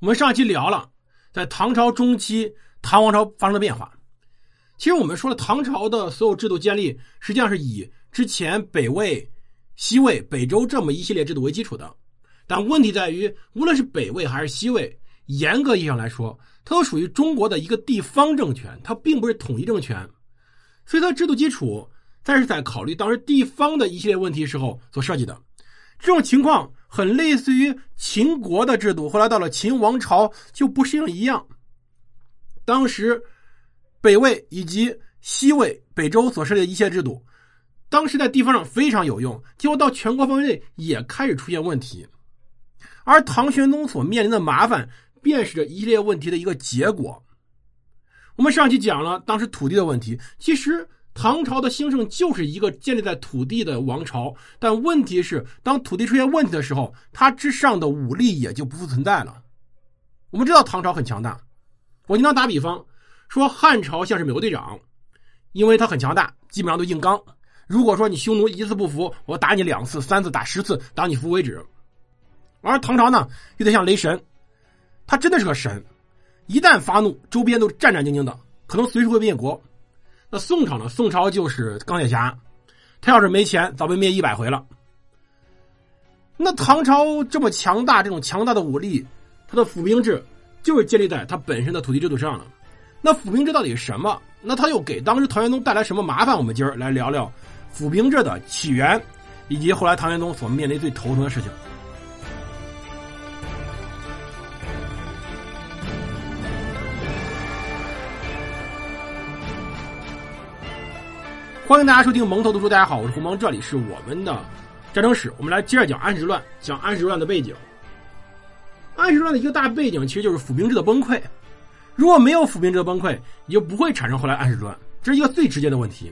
我们上期聊了，在唐朝中期，唐王朝发生了变化。其实我们说了，唐朝的所有制度建立，实际上是以之前北魏、西魏、北周这么一系列制度为基础的。但问题在于，无论是北魏还是西魏，严格意义上来说，它都属于中国的一个地方政权，它并不是统一政权。所以它制度基础，再是在考虑当时地方的一系列问题时候所设计的。这种情况很类似于秦国的制度，后来到了秦王朝就不适应一样。当时北魏以及西魏、北周所设立的一切制度，当时在地方上非常有用，结果到全国范围内也开始出现问题。而唐玄宗所面临的麻烦，便是这一系列问题的一个结果。我们上期讲了当时土地的问题，其实。唐朝的兴盛就是一个建立在土地的王朝，但问题是，当土地出现问题的时候，它之上的武力也就不复存在了。我们知道唐朝很强大，我经常打比方说，汉朝像是美国队长，因为他很强大，基本上都硬刚。如果说你匈奴一次不服，我打你两次、三次、打十次，打你服为止。而唐朝呢，有点像雷神，他真的是个神，一旦发怒，周边都战战兢兢的，可能随时会灭国。那宋朝呢？宋朝就是钢铁侠，他要是没钱，早被灭一百回了。那唐朝这么强大，这种强大的武力，他的府兵制就是建立在他本身的土地制度上的。那府兵制到底是什么？那他又给当时唐玄宗带来什么麻烦？我们今儿来聊聊府兵制的起源，以及后来唐玄宗所面临最头疼的事情。欢迎大家收听蒙头读书，大家好，我是胡蒙，这里是我们的战争史，我们来接着讲安史之乱，讲安史之乱的背景。安史之乱的一个大背景其实就是府兵制的崩溃，如果没有府兵制的崩溃，你就不会产生后来安史之乱，这是一个最直接的问题。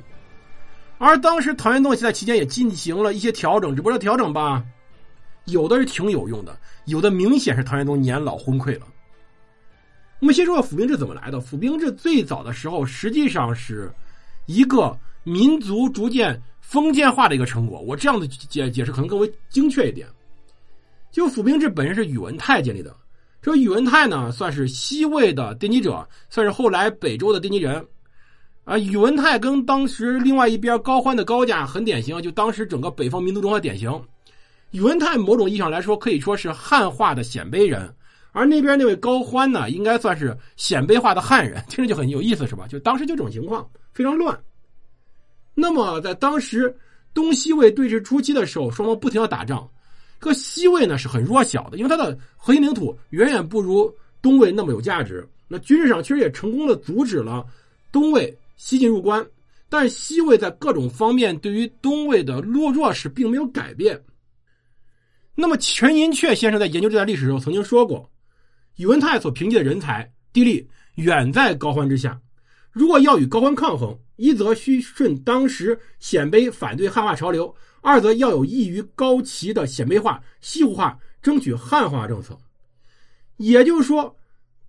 而当时唐玄宗在期间也进行了一些调整，只不过调整吧，有的是挺有用的，有的明显是唐玄宗年老昏聩了。我们先说说府兵制怎么来的，府兵制最早的时候实际上是一个。民族逐渐封建化的一个成果，我这样的解解释可能更为精确一点。就府兵制本身是宇文泰建立的，这宇文泰呢算是西魏的奠基者，算是后来北周的奠基人。啊，宇文泰跟当时另外一边高欢的高家很典型，就当时整个北方民族中的典型。宇文泰某种意义上来说可以说是汉化的鲜卑人，而那边那位高欢呢，应该算是鲜卑化的汉人，听着就很有意思，是吧？就当时就这种情况非常乱。那么，在当时东西魏对峙初期的时候，双方不停的打仗。可西魏呢是很弱小的，因为它的核心领土远远不如东魏那么有价值。那军事上其实也成功的阻止了东魏西进入关，但是西魏在各种方面对于东魏的弱弱势并没有改变。那么全银阙先生在研究这段历史的时候曾经说过，宇文泰所凭借的人才地利远在高欢之下。如果要与高欢抗衡，一则需顺当时鲜卑反对汉化潮流，二则要有益于高齐的鲜卑化、西湖化，争取汉化政策。也就是说，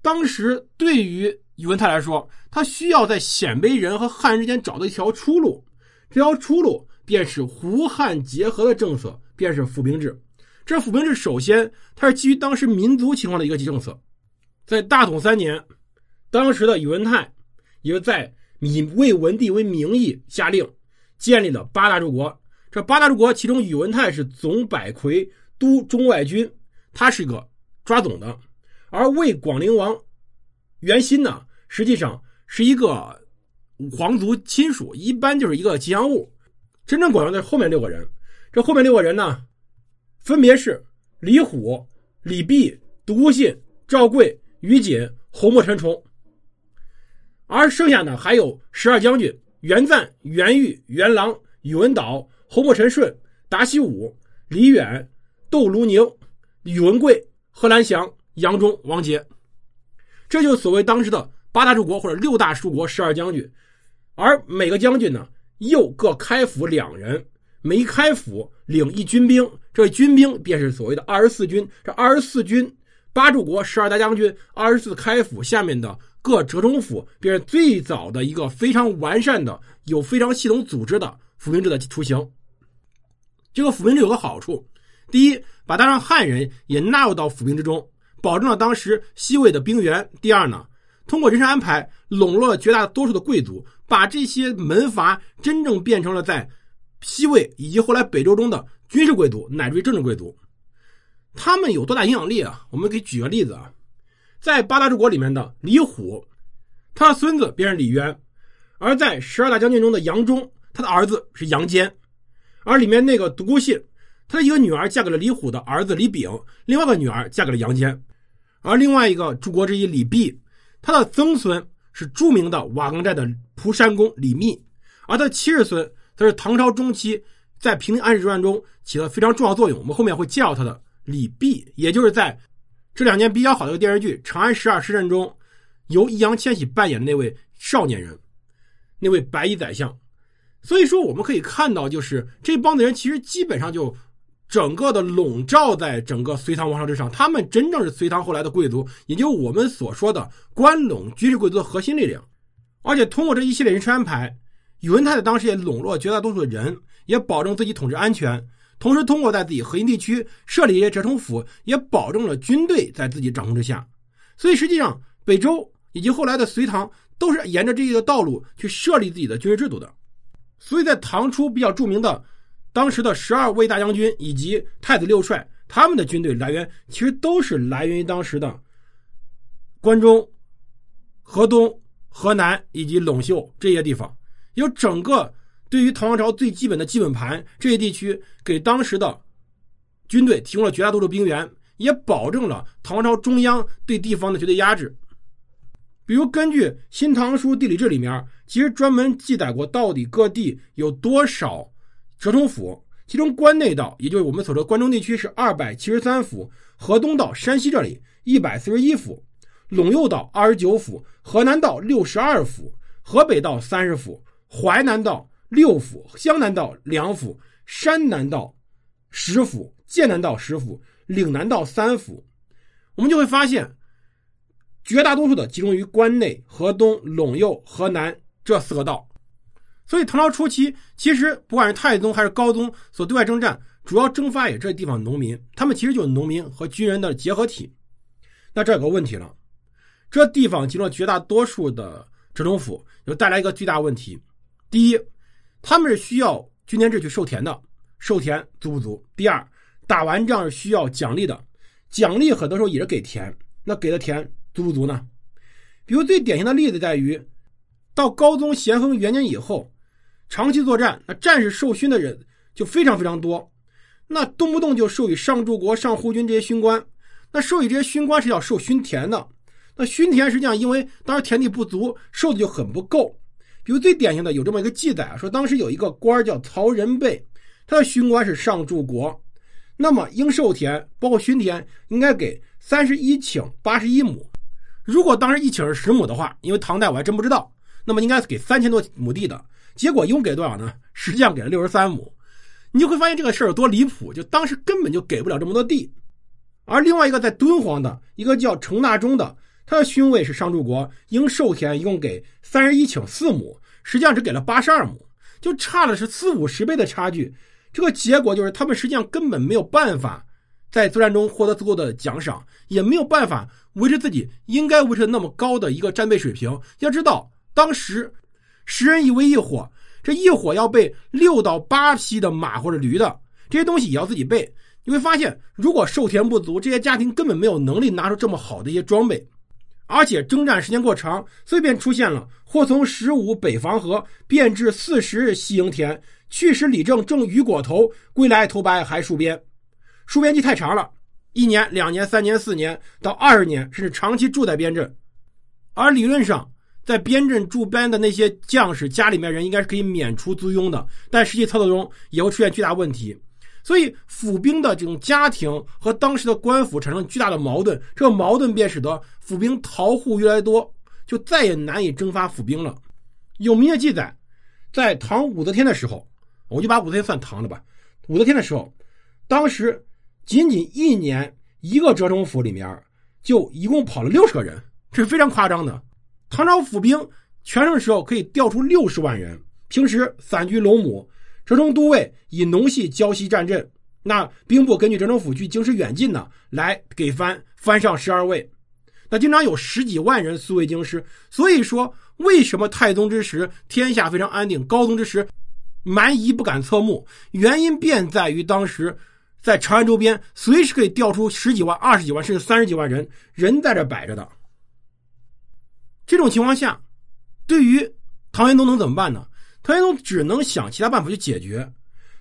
当时对于宇文泰来说，他需要在鲜卑人和汉人之间找到一条出路，这条出路便是胡汉结合的政策，便是府兵制。这府兵制首先它是基于当时民族情况的一个政策，在大统三年，当时的宇文泰。也在以魏文帝为名义下令建立了八大柱国。这八大柱国，其中宇文泰是总百魁都中外军，他是个抓总的。而魏广陵王元欣呢，实际上是一个皇族亲属，一般就是一个吉祥物。真正管用的后面六个人，这后面六个人呢，分别是李虎、李泌、独孤信、赵贵、于锦、侯莫陈崇。而剩下呢，还有十二将军袁赞、袁玉、袁郎、宇文导、侯莫陈顺、达西武、李远、窦卢宁、宇文贵、贺兰祥、杨忠、王杰，这就是所谓当时的八大柱国或者六大柱国十二将军。而每个将军呢，又各开府两人，每开府领一军兵，这军兵便是所谓的二十四军。这二十四军，八柱国十二大将军，二十四开府下面的。各折中府便是最早的一个非常完善的、有非常系统组织的府兵制的雏形。这个府兵制有个好处：第一，把大量汉人也纳入到府兵之中，保证了当时西魏的兵源；第二呢，通过人事安排，笼络了绝大多数的贵族，把这些门阀真正变成了在西魏以及后来北周中的军事贵族乃至于政治贵族。他们有多大影响力啊？我们给举个例子啊，在八大柱国里面的李虎，他的孙子便是李渊；而在十二大将军中的杨忠，他的儿子是杨坚；而里面那个独孤信。他的一个女儿嫁给了李虎的儿子李炳，另外一个女儿嫁给了杨坚，而另外一个柱国之一李弼，他的曾孙是著名的瓦岗寨的蒲山公李密，而他的七世孙则是唐朝中期在平定安史之乱中起了非常重要作用。我们后面会介绍他的李弼，也就是在这两年比较好的一个电视剧《长安十二时辰》中，由易烊千玺扮演的那位少年人，那位白衣宰相。所以说，我们可以看到，就是这帮子人其实基本上就。整个的笼罩在整个隋唐王朝之上，他们真正是隋唐后来的贵族，也就我们所说的关陇军事贵族的核心力量。而且通过这一系列人事安排，宇文泰在当时也笼络绝大多数的人，也保证自己统治安全。同时，通过在自己核心地区设立一些折冲府，也保证了军队在自己掌控之下。所以，实际上北周以及后来的隋唐都是沿着这个道路去设立自己的军事制度的。所以在唐初比较著名的。当时的十二位大将军以及太子六帅，他们的军队来源其实都是来源于当时的关中、河东、河南以及陇秀这些地方。有整个对于唐王朝最基本的基本盘，这些地区给当时的军队提供了绝大多数兵源，也保证了唐王朝中央对地方的绝对压制。比如，根据《新唐书地理志》里面，其实专门记载过到底各地有多少。折冲府，其中关内道，也就是我们所说关中地区是二百七十三府；河东道山西这里一百四十一府；陇右道二十九府；河南道六十二府；河北道三十府；淮南道六府；湘南道两府；山南道十府；剑南道十府；岭南道三府。我们就会发现，绝大多数的集中于关内、河东、陇右、河南这四个道。所以唐朝初期，其实不管是太宗还是高宗所对外征战，主要征发也这地方农民，他们其实就是农民和军人的结合体。那这有个问题了，这地方集中了绝大多数的折冲府，就带来一个巨大问题：第一，他们是需要军田制去授田的，授田足不足；第二，打完仗是需要奖励的，奖励很多时候也是给田，那给的田足不足呢？比如最典型的例子在于，到高宗咸丰元年以后。长期作战，那战士受勋的人就非常非常多，那动不动就授予上柱国、上护军这些勋官，那授予这些勋官是要授勋田的，那勋田实际上因为当时田地不足，授的就很不够。比如最典型的有这么一个记载啊，说当时有一个官叫曹仁备，他的勋官是上柱国，那么应授田包括勋田应该给三十一顷八十一亩，如果当时一顷是十亩的话，因为唐代我还真不知道，那么应该是给三千多亩地的。结果一共给多少呢？实际上给了六十三亩，你就会发现这个事儿有多离谱。就当时根本就给不了这么多地，而另外一个在敦煌的一个叫程大中的，他的勋位是上柱国，应授田一共给三十一顷四亩，实际上只给了八十二亩，就差的是四五十倍的差距。这个结果就是他们实际上根本没有办法在作战中获得足够的奖赏，也没有办法维持自己应该维持那么高的一个战备水平。要知道当时。十人一围一伙，这一伙要备六到八匹的马或者驴的，这些东西也要自己备。你会发现，如果授田不足，这些家庭根本没有能力拿出这么好的一些装备，而且征战时间过长，所以便出现了或从十五北防河，变至四十西营田，去时李正正雨果头，归来头白还戍边，戍边期太长了，一年、两年、三年、四年到二十年，甚至长期住在边镇，而理论上。在边镇驻边的那些将士家里面人应该是可以免除租庸的，但实际操作中也会出现巨大问题，所以府兵的这种家庭和当时的官府产生巨大的矛盾，这个矛盾便使得府兵逃户越来越多，就再也难以征发府兵了。有明确记载，在唐武则天的时候，我就把武则天算唐的吧。武则天的时候，当时仅仅一年一个折冲府里面就一共跑了六十个人，这是非常夸张的。唐朝府兵全盛时候可以调出六十万人，平时散居龙母，折冲都尉以农系交西战阵。那兵部根据折冲府距京师远近呢，来给番翻上十二位，那经常有十几万人素卫京师。所以说，为什么太宗之时天下非常安定，高宗之时蛮夷不敢侧目？原因便在于当时在长安周边随时可以调出十几万、二十几万甚至三十几万人人在这摆着的。这种情况下，对于唐玄宗能怎么办呢？唐玄宗只能想其他办法去解决。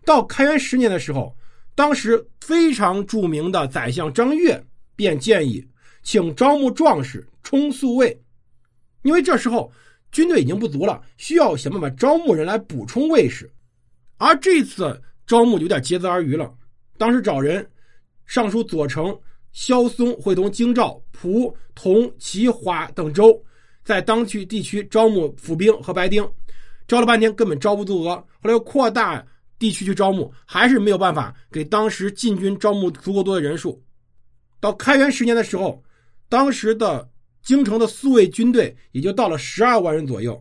到开元十年的时候，当时非常著名的宰相张悦便建议，请招募壮士充宿卫，因为这时候军队已经不足了，需要想办法招募人来补充卫士。而这次招募有点竭泽而渔了。当时找人，尚书左丞萧嵩会同京兆、蒲、同、齐、华等州，在当区地区招募府兵和白丁。招了半天根本招不足额，后来又扩大地区去招募，还是没有办法给当时禁军招募足够多的人数。到开元十年的时候，当时的京城的宿卫军队也就到了十二万人左右，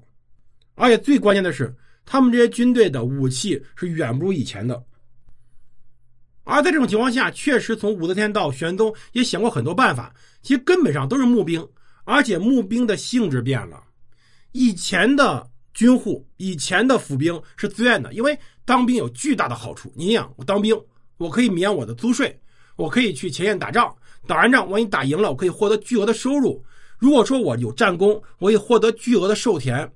而且最关键的是，他们这些军队的武器是远不如以前的。而在这种情况下，确实从武则天到玄宗也想过很多办法，其实根本上都是募兵，而且募兵的性质变了，以前的。军户以前的府兵是自愿的，因为当兵有巨大的好处。你想，我当兵，我可以免我的租税，我可以去前线打仗，打完仗万一打赢了，我可以获得巨额的收入。如果说我有战功，我可以获得巨额的寿田，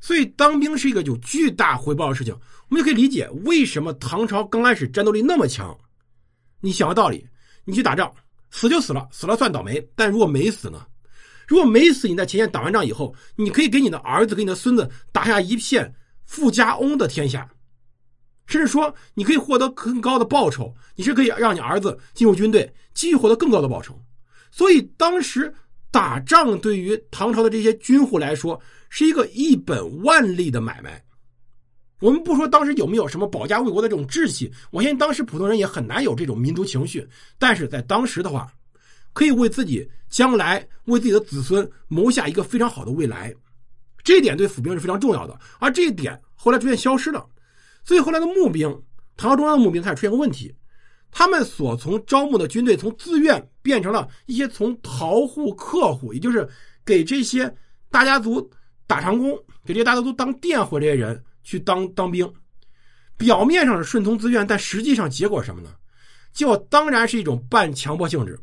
所以当兵是一个有巨大回报的事情。我们就可以理解为什么唐朝刚开始战斗力那么强。你想个道理，你去打仗，死就死了，死了算倒霉，但如果没死呢？如果没死，你在前线打完仗以后，你可以给你的儿子、给你的孙子打下一片富家翁的天下，甚至说你可以获得更高的报酬，你是可以让你儿子进入军队，继续获得更高的报酬。所以当时打仗对于唐朝的这些军户来说是一个一本万利的买卖。我们不说当时有没有什么保家卫国的这种志气，我相信当时普通人也很难有这种民族情绪，但是在当时的话。可以为自己将来、为自己的子孙谋下一个非常好的未来，这一点对府兵是非常重要的。而这一点后来逐渐消失了，所以后来的募兵，唐朝中央的募兵开始出现个问题：他们所从招募的军队从自愿变成了一些从逃户、客户，也就是给这些大家族打长工、给这些大家族当佃户这些人去当当兵。表面上是顺从自愿，但实际上结果什么呢？结果当然是一种半强迫性质。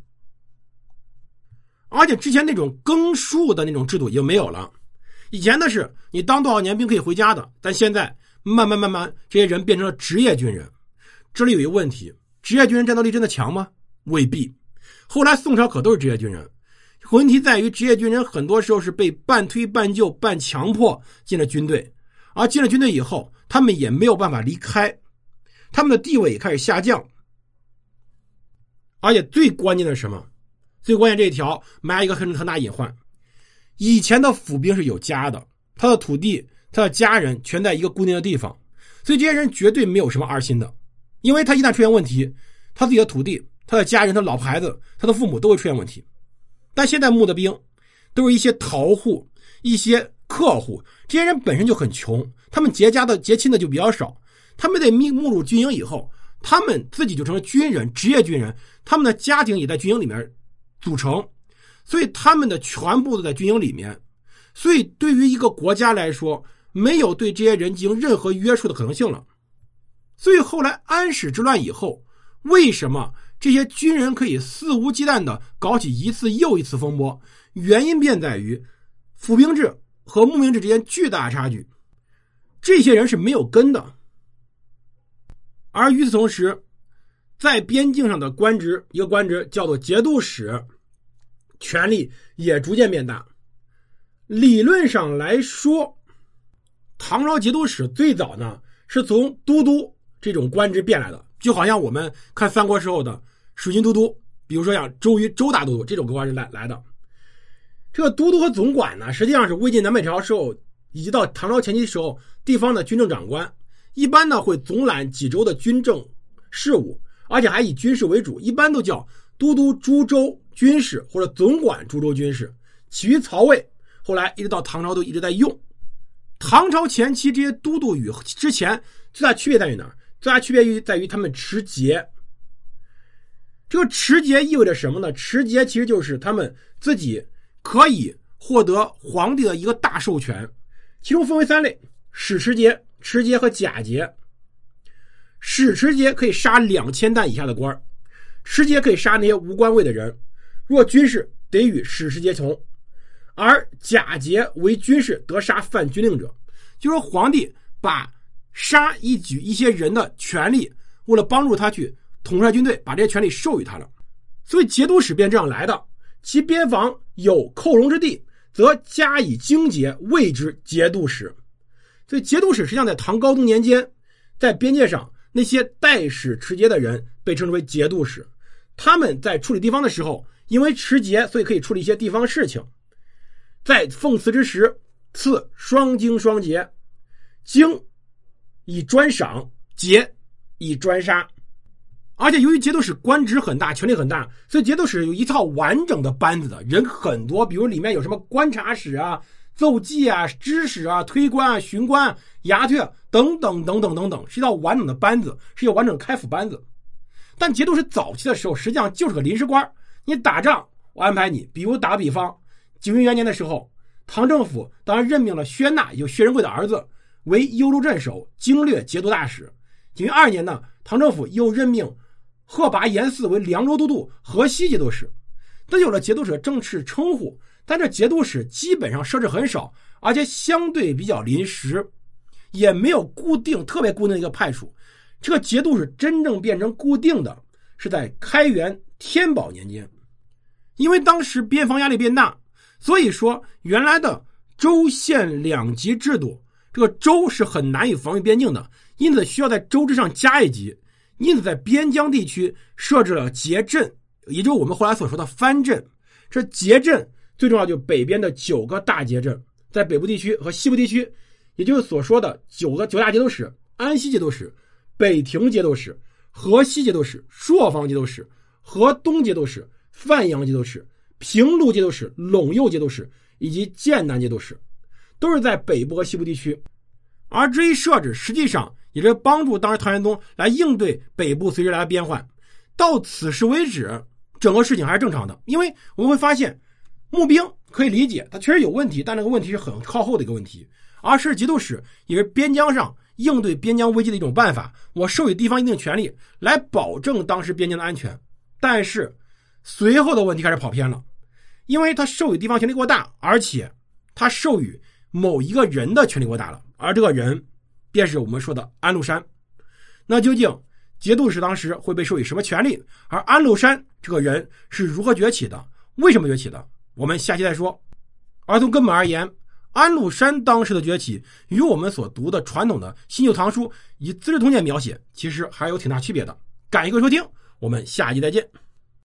而且之前那种更数的那种制度已经没有了，以前的是你当多少年兵可以回家的，但现在慢慢慢慢，这些人变成了职业军人。这里有一个问题：职业军人战斗力真的强吗？未必。后来宋朝可都是职业军人，问题在于职业军人很多时候是被半推半就、半强迫进了军队，而进了军队以后，他们也没有办法离开，他们的地位开始下降。而且最关键的是什么？最关键这一条埋一个很很大隐患，以前的府兵是有家的，他的土地、他的家人全在一个固定的地方，所以这些人绝对没有什么二心的，因为他一旦出现问题，他自己的土地、他的家人、他老婆孩子、他的父母都会出现问题。但现在募的兵都是一些逃户、一些客户，这些人本身就很穷，他们结家的结亲的就比较少，他们得募募入军营以后，他们自己就成了军人、职业军人，他们的家庭也在军营里面。组成，所以他们的全部都在军营里面，所以对于一个国家来说，没有对这些人进行任何约束的可能性了。所以后来安史之乱以后，为什么这些军人可以肆无忌惮的搞起一次又一次风波？原因便在于府兵制和募兵制之间巨大差距，这些人是没有根的。而与此同时，在边境上的官职，一个官职叫做节度使。权力也逐渐变大。理论上来说，唐朝节度使最早呢是从都督这种官职变来的，就好像我们看三国时候的水军都督，比如说像周瑜周大都督这种官职来来的。这个都督和总管呢，实际上是魏晋南北朝时候以及到唐朝前期时候地方的军政长官，一般呢会总揽几州的军政事务，而且还以军事为主，一般都叫都督诸州。军事或者总管株洲军事，起于曹魏，后来一直到唐朝都一直在用。唐朝前期这些都督与之前最大区别在于哪儿？最大区别于在于他们持节。这个持节意味着什么呢？持节其实就是他们自己可以获得皇帝的一个大授权，其中分为三类：使持节、持节和假节。使持节可以杀两千担以下的官儿持节可以杀那些无官位的人。若军事得与使持节同，而假节为军事得杀犯军令者，就说皇帝把杀一举一些人的权利，为了帮助他去。统帅军队，把这些权力授予他了，所以节度使便这样来的。其边防有寇戎之地，则加以精节，谓之节度使。所以节度使实际上在唐高宗年间，在边界上那些代使持节的人被称之为节度使。他们在处理地方的时候，因为持节，所以可以处理一些地方事情。在奉祀之时，赐双经双节，经以专赏，节以专杀。而且由于节度使官职很大，权力很大，所以节度使有一套完整的班子的人很多。比如里面有什么观察使啊、奏记啊、知使啊、推官啊、巡官、啊衙退等等等等等等，是一套完整的班子，是一个完整开府班子。但节度使早期的时候，实际上就是个临时官儿。你打仗，我安排你。比如打个比方，景云元年的时候，唐政府当然任命了薛纳，也就薛仁贵的儿子，为幽州镇守、经略节度大使。景云二年呢，唐政府又任命。贺拔延嗣为凉州都督、河西节度使，都有了节度使正式称呼，但这节度使基本上设置很少，而且相对比较临时，也没有固定、特别固定的一个派属。这个节度使真正变成固定的是在开元天宝年间，因为当时边防压力变大，所以说原来的州县两级制度，这个州是很难以防御边境的，因此需要在州之上加一级。因此，在边疆地区设置了节镇，也就是我们后来所说的藩镇。这节镇最重要，就是北边的九个大节镇，在北部地区和西部地区，也就是所说的九个九大节度使：安西节度使、北庭节度使、河西节度使、朔方节度使、河东节度使、范阳节度使、平陆节度使、陇右节度使以及剑南节度使，都是在北部和西部地区。而这一设置，实际上。也是帮助当时唐玄宗来应对北部随之来的变换。到此时为止，整个事情还是正常的。因为我们会发现，募兵可以理解，它确实有问题，但那个问题是很靠后的一个问题。而是节度使也是边疆上应对边疆危机的一种办法。我授予地方一定权利，来保证当时边疆的安全。但是随后的问题开始跑偏了，因为他授予地方权力过大，而且他授予某一个人的权力过大了，而这个人。便是我们说的安禄山，那究竟节度使当时会被授予什么权利？而安禄山这个人是如何崛起的？为什么崛起的？我们下期再说。而从根本而言，安禄山当时的崛起与我们所读的传统的新旧唐书以《资治通鉴》描写，其实还有挺大区别的。感谢各位收听，我们下期再见。